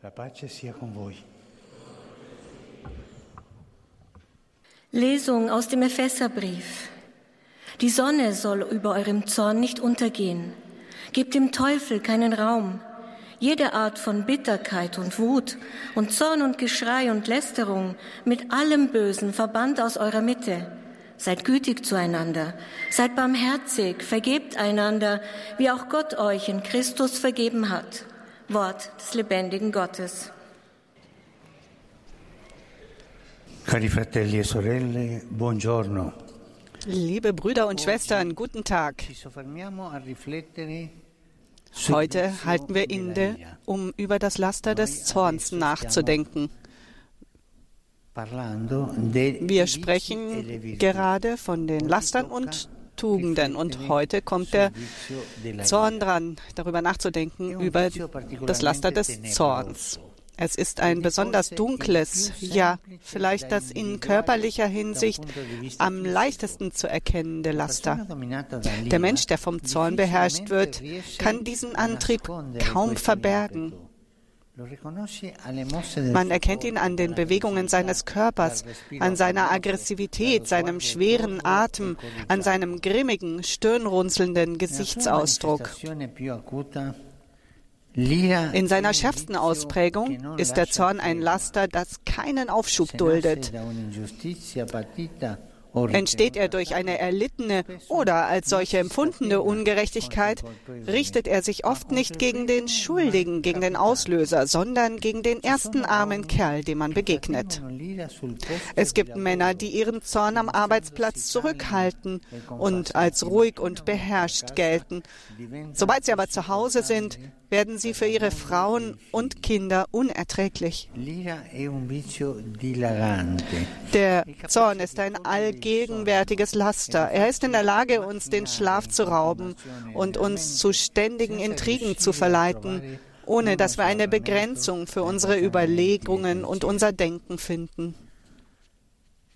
La pace sia con voi. Lesung aus dem Epheserbrief. Die Sonne soll über eurem Zorn nicht untergehen. Gebt dem Teufel keinen Raum. Jede Art von Bitterkeit und Wut und Zorn und Geschrei und Lästerung mit allem Bösen verbannt aus eurer Mitte. Seid gütig zueinander, seid barmherzig, vergebt einander, wie auch Gott euch in Christus vergeben hat. Wort des lebendigen Gottes. Cari fratelli e sorelle, buongiorno. Liebe Brüder und Schwestern, guten Tag. Heute halten wir inne, dell'aria, um über das Laster des Zorns nachzudenken. Wir e sprechen virtù. gerade von den Lastern und Tugenden und heute kommt der Zorn dran, darüber nachzudenken, über das Laster des Zorns. Es ist ein besonders dunkles, ja vielleicht das in körperlicher Hinsicht am leichtesten zu erkennende Laster. Der Mensch, der vom Zorn beherrscht wird, kann diesen Antrieb kaum verbergen. Man erkennt ihn an den Bewegungen seines Körpers, an seiner Aggressivität, seinem schweren Atem, an seinem grimmigen, stirnrunzelnden Gesichtsausdruck. In seiner schärfsten Ausprägung ist der Zorn ein Laster, das keinen Aufschub duldet. Entsteht er durch eine erlittene oder als solche empfundene Ungerechtigkeit, richtet er sich oft nicht gegen den Schuldigen, gegen den Auslöser, sondern gegen den ersten armen Kerl, dem man begegnet. Es gibt Männer, die ihren Zorn am Arbeitsplatz zurückhalten und als ruhig und beherrscht gelten. Sobald sie aber zu Hause sind, werden sie für ihre Frauen und Kinder unerträglich. Der Zorn ist ein allgegenwärtiges Laster. Er ist in der Lage, uns den Schlaf zu rauben und uns zu ständigen Intrigen zu verleiten, ohne dass wir eine Begrenzung für unsere Überlegungen und unser Denken finden.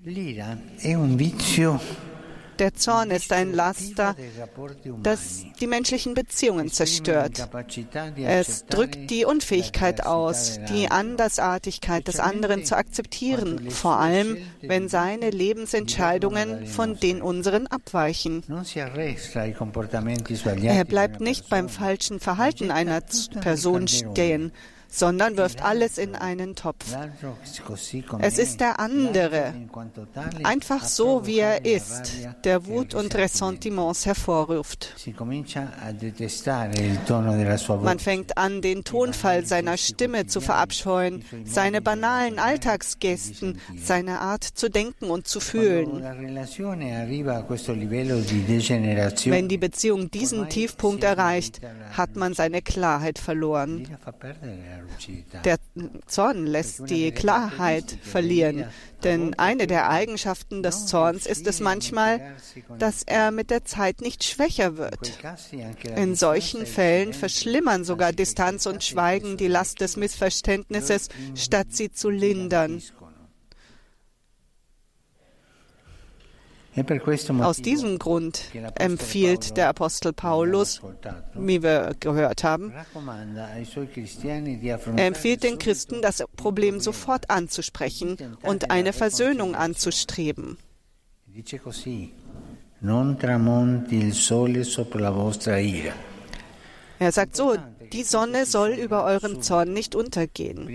L'ira è un vizio Der Zorn ist ein Laster, das die menschlichen Beziehungen zerstört. Es drückt die Unfähigkeit aus, die Andersartigkeit des anderen zu akzeptieren, vor allem wenn seine Lebensentscheidungen von den unseren abweichen. Er bleibt nicht beim falschen Verhalten einer Person stehen, sondern wirft alles in einen Topf. Es ist der andere, einfach so wie er ist, der Wut und Ressentiments hervorruft. Man fängt an, den Tonfall seiner Stimme zu verabscheuen, seine banalen Alltagsgesten, seine Art zu denken und zu fühlen. Wenn die Beziehung diesen Tiefpunkt erreicht, hat man seine Klarheit verloren. Der Zorn lässt die Klarheit verlieren, denn eine der Eigenschaften des Zorns ist es manchmal, dass er mit der Zeit nicht schwächer wird. In solchen Fällen verschlimmern sogar Distanz und Schweigen die Last des Missverständnisses, statt sie zu lindern. Aus diesem Grund empfiehlt der Apostel Paulus, wie wir gehört haben, er empfiehlt den Christen, das Problem sofort anzusprechen und eine Versöhnung anzustreben. Ira. Er sagt so, die Sonne soll über eurem Zorn nicht untergehen.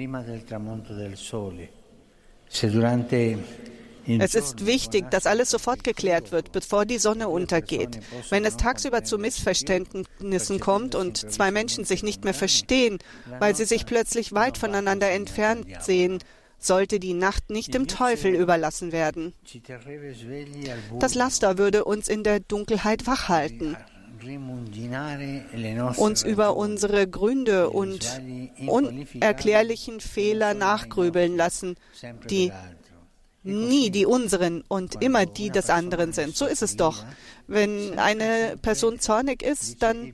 Es ist wichtig, dass alles sofort geklärt wird, bevor die Sonne untergeht. Wenn es tagsüber zu Missverständnissen kommt und zwei Menschen sich nicht mehr verstehen, weil sie sich plötzlich weit voneinander entfernt sehen, sollte die Nacht nicht dem Teufel überlassen werden. Das Laster würde uns in der Dunkelheit wachhalten, uns über unsere Gründe und unerklärlichen Fehler nachgrübeln lassen, die. Nie die unseren und immer die des anderen sind. So ist es doch. Wenn eine Person zornig ist, dann,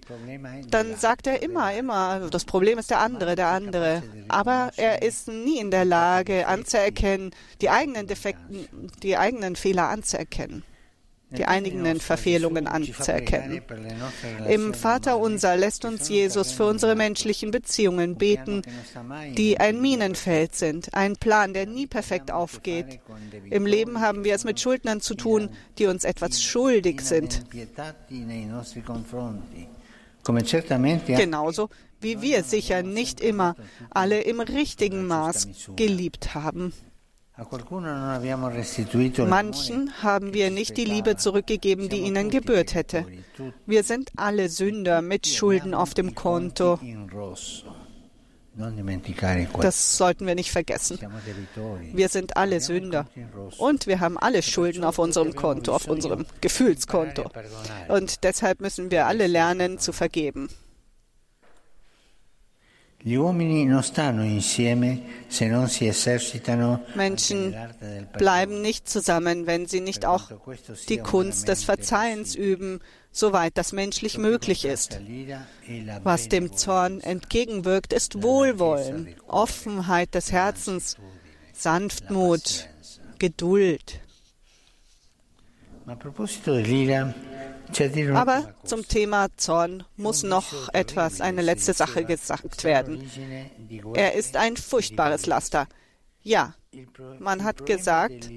dann sagt er immer, immer, das Problem ist der andere, der andere. Aber er ist nie in der Lage anzuerkennen, die eigenen Defekten, die eigenen Fehler anzuerkennen. Die eigenen Verfehlungen anzuerkennen. Im Vater unser lässt uns Jesus für unsere menschlichen Beziehungen beten, die ein Minenfeld sind, ein Plan, der nie perfekt aufgeht. Im Leben haben wir es mit Schuldnern zu tun, die uns etwas schuldig sind. Genauso wie wir sicher nicht immer alle im richtigen Maß geliebt haben. Manchen haben wir nicht die Liebe zurückgegeben, die ihnen gebührt hätte. Wir sind alle Sünder mit Schulden auf dem Konto. Das sollten wir nicht vergessen. Wir sind alle Sünder und wir haben alle Schulden auf unserem Konto, auf unserem Gefühlskonto. Und deshalb müssen wir alle lernen zu vergeben. Menschen bleiben nicht zusammen, wenn sie nicht auch die Kunst des Verzeihens üben, soweit das menschlich möglich ist. Was dem Zorn entgegenwirkt, ist Wohlwollen, Offenheit des Herzens, Sanftmut, Geduld. Aber zum Thema Zorn muss noch etwas, eine letzte Sache gesagt werden. Er ist ein furchtbares Laster. Ja, man hat gesagt,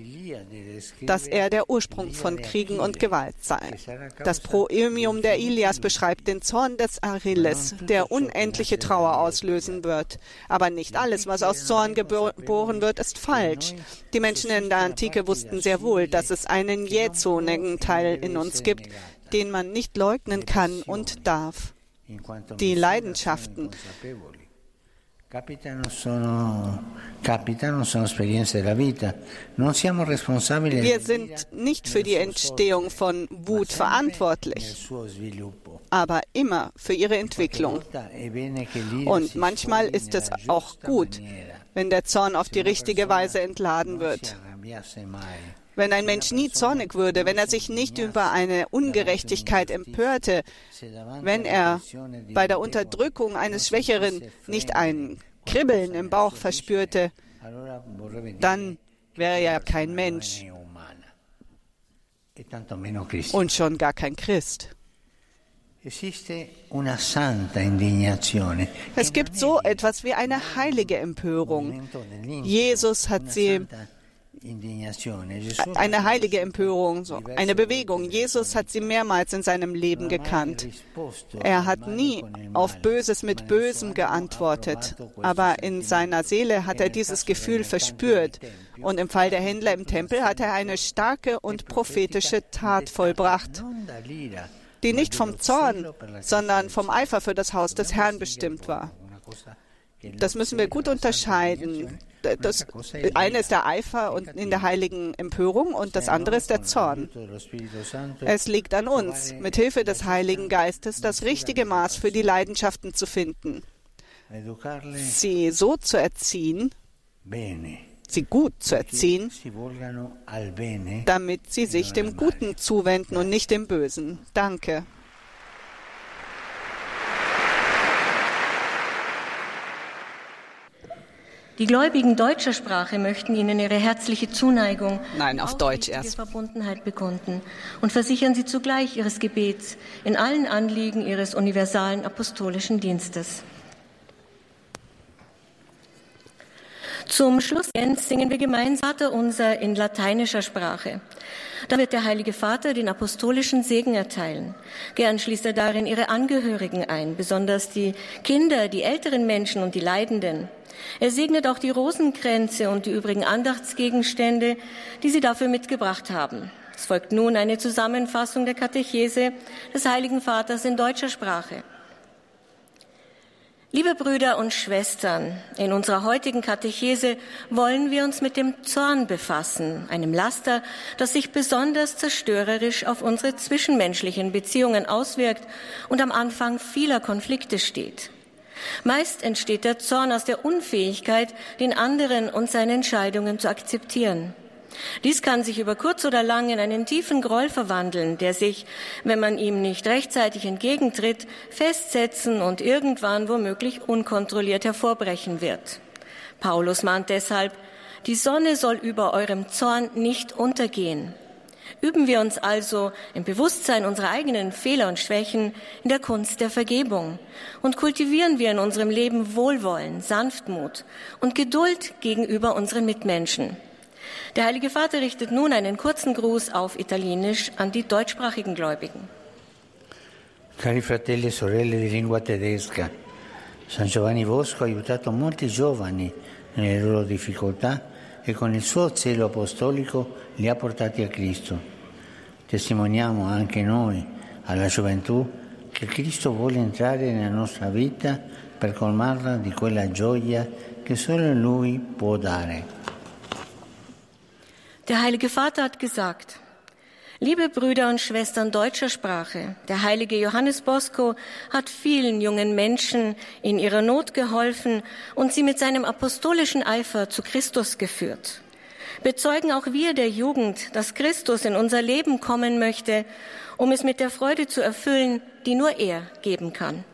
dass er der Ursprung von Kriegen und Gewalt sei. Das Proemium der Ilias beschreibt den Zorn des Achilles, der unendliche Trauer auslösen wird. Aber nicht alles, was aus Zorn geboren wird, ist falsch. Die Menschen in der Antike wussten sehr wohl, dass es einen jähzonigen Teil in uns gibt, den man nicht leugnen kann und darf. Die Leidenschaften, wir sind nicht für die Entstehung von Wut verantwortlich, aber immer für ihre Entwicklung. Und manchmal ist es auch gut, wenn der Zorn auf die richtige Weise entladen wird. Wenn ein Mensch nie zornig würde, wenn er sich nicht über eine Ungerechtigkeit empörte, wenn er bei der Unterdrückung eines Schwächeren nicht ein Kribbeln im Bauch verspürte, dann wäre er kein Mensch und schon gar kein Christ. Es gibt so etwas wie eine heilige Empörung. Jesus hat sie eine heilige Empörung, so eine Bewegung. Jesus hat sie mehrmals in seinem Leben gekannt. Er hat nie auf Böses mit Bösem geantwortet, aber in seiner Seele hat er dieses Gefühl verspürt. Und im Fall der Händler im Tempel hat er eine starke und prophetische Tat vollbracht, die nicht vom Zorn, sondern vom Eifer für das Haus des Herrn bestimmt war. Das müssen wir gut unterscheiden. Das eine ist der Eifer und in der heiligen Empörung und das andere ist der Zorn. Es liegt an uns, mit Hilfe des Heiligen Geistes das richtige Maß für die Leidenschaften zu finden, sie so zu erziehen, sie gut zu erziehen, damit sie sich dem Guten zuwenden und nicht dem Bösen. Danke. Die Gläubigen deutscher Sprache möchten Ihnen ihre herzliche Zuneigung, Nein, auf Deutsch erst. Verbundenheit bekunden und versichern Sie zugleich Ihres Gebets in allen Anliegen Ihres universalen apostolischen Dienstes. Zum Schluss singen wir gemeinsam Vater unser in lateinischer Sprache. Dann wird der Heilige Vater den apostolischen Segen erteilen. Gern schließt er darin ihre Angehörigen ein, besonders die Kinder, die älteren Menschen und die Leidenden. Er segnet auch die Rosenkränze und die übrigen Andachtsgegenstände, die Sie dafür mitgebracht haben. Es folgt nun eine Zusammenfassung der Katechese des Heiligen Vaters in deutscher Sprache. Liebe Brüder und Schwestern, in unserer heutigen Katechese wollen wir uns mit dem Zorn befassen, einem Laster, das sich besonders zerstörerisch auf unsere zwischenmenschlichen Beziehungen auswirkt und am Anfang vieler Konflikte steht. Meist entsteht der Zorn aus der Unfähigkeit, den anderen und seine Entscheidungen zu akzeptieren. Dies kann sich über kurz oder lang in einen tiefen Groll verwandeln, der sich, wenn man ihm nicht rechtzeitig entgegentritt, festsetzen und irgendwann womöglich unkontrolliert hervorbrechen wird. Paulus mahnt deshalb, die Sonne soll über eurem Zorn nicht untergehen. Üben wir uns also im Bewusstsein unserer eigenen Fehler und Schwächen in der Kunst der Vergebung und kultivieren wir in unserem Leben Wohlwollen, Sanftmut und Geduld gegenüber unseren Mitmenschen. Der Heilige Vater richtet nun einen kurzen Gruß auf Italienisch an die deutschsprachigen Gläubigen. Cari fratelli e sorelle di lingua tedesca, San Giovanni Bosco ha aiutato molti giovani nelle loro difficoltà e con il suo zelo apostolico li ha portati a Cristo. Testimoniamo anche noi, alla gioventù, che Cristo vuole entrare nella nostra vita per colmarla di quella gioia che solo Lui può dare. Der Heilige Vater hat gesagt, Liebe Brüder und Schwestern deutscher Sprache, der heilige Johannes Bosco hat vielen jungen Menschen in ihrer Not geholfen und sie mit seinem apostolischen Eifer zu Christus geführt. Bezeugen auch wir der Jugend, dass Christus in unser Leben kommen möchte, um es mit der Freude zu erfüllen, die nur er geben kann.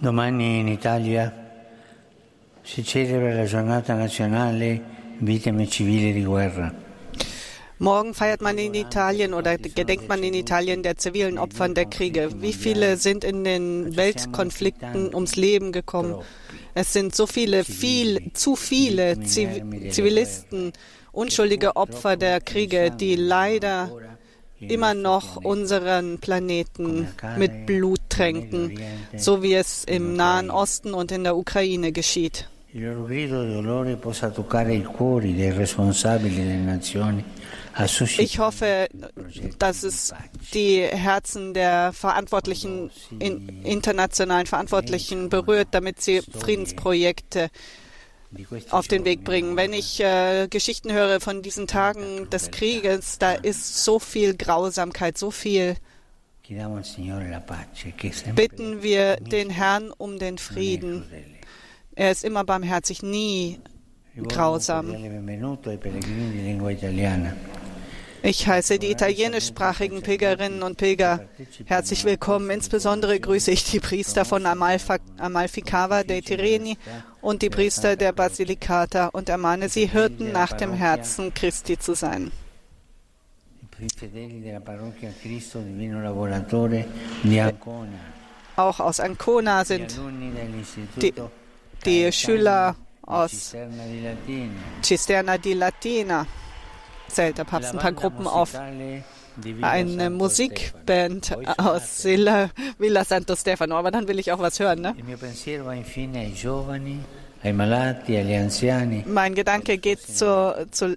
Domani in Italia si celebra la giornata nazionale Morgen feiert man in Italien oder gedenkt man in Italien der zivilen Opfern der Kriege. Wie viele sind in den Weltkonflikten ums Leben gekommen? Es sind so viele, viel, zu viele Zivilisten, unschuldige Opfer der Kriege, die leider immer noch unseren Planeten mit Blut tränken, so wie es im Nahen Osten und in der Ukraine geschieht. Ich hoffe, dass es die Herzen der Verantwortlichen, internationalen Verantwortlichen berührt, damit sie Friedensprojekte auf den Weg bringen. Wenn ich äh, Geschichten höre von diesen Tagen des Krieges, da ist so viel Grausamkeit, so viel. Bitten wir den Herrn um den Frieden. Er ist immer barmherzig, nie grausam. Ich heiße die italienischsprachigen Pilgerinnen und Pilger herzlich willkommen. Insbesondere grüße ich die Priester von Amalfa, Amalfi Cava dei Tirreni und die Priester der Basilicata und ermahne sie, Hirten nach dem Herzen Christi zu sein. Auch aus Ancona sind die, die Schüler aus Cisterna di Latina. Zählt der Papst ein paar Gruppen auf. Eine Musikband aus Villa, Villa Santo Stefano, aber dann will ich auch was hören. Ne? Mein Gedanke geht zu, zu,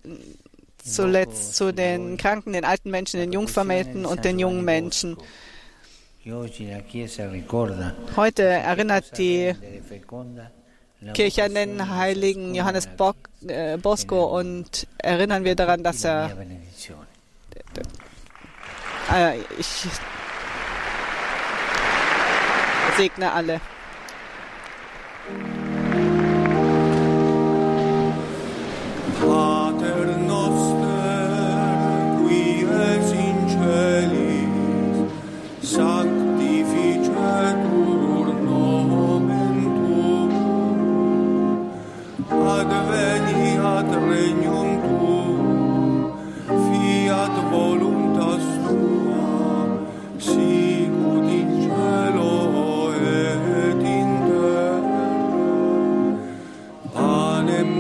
zuletzt zu den Kranken, den alten Menschen, den Jungvermählten und den jungen Menschen. Heute erinnert die Kirche an den heiligen Johannes Bock, äh, Bosco und erinnern wir daran, dass er. Äh, ich segne alle.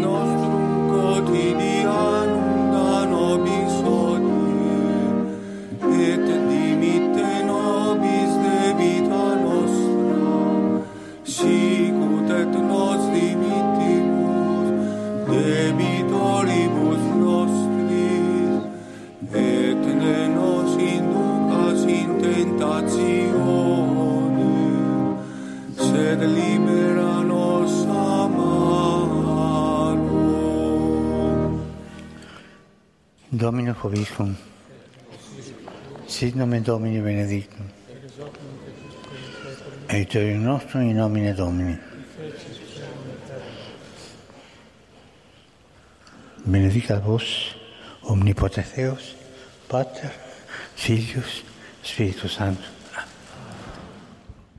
north Domino Hoviscum, sit nomen Domini benedictum, aiuterium nostrum in nomine Domini. Benedicat vos, omnipotens Deus, Pater, Filius, Spiritus Sanctus.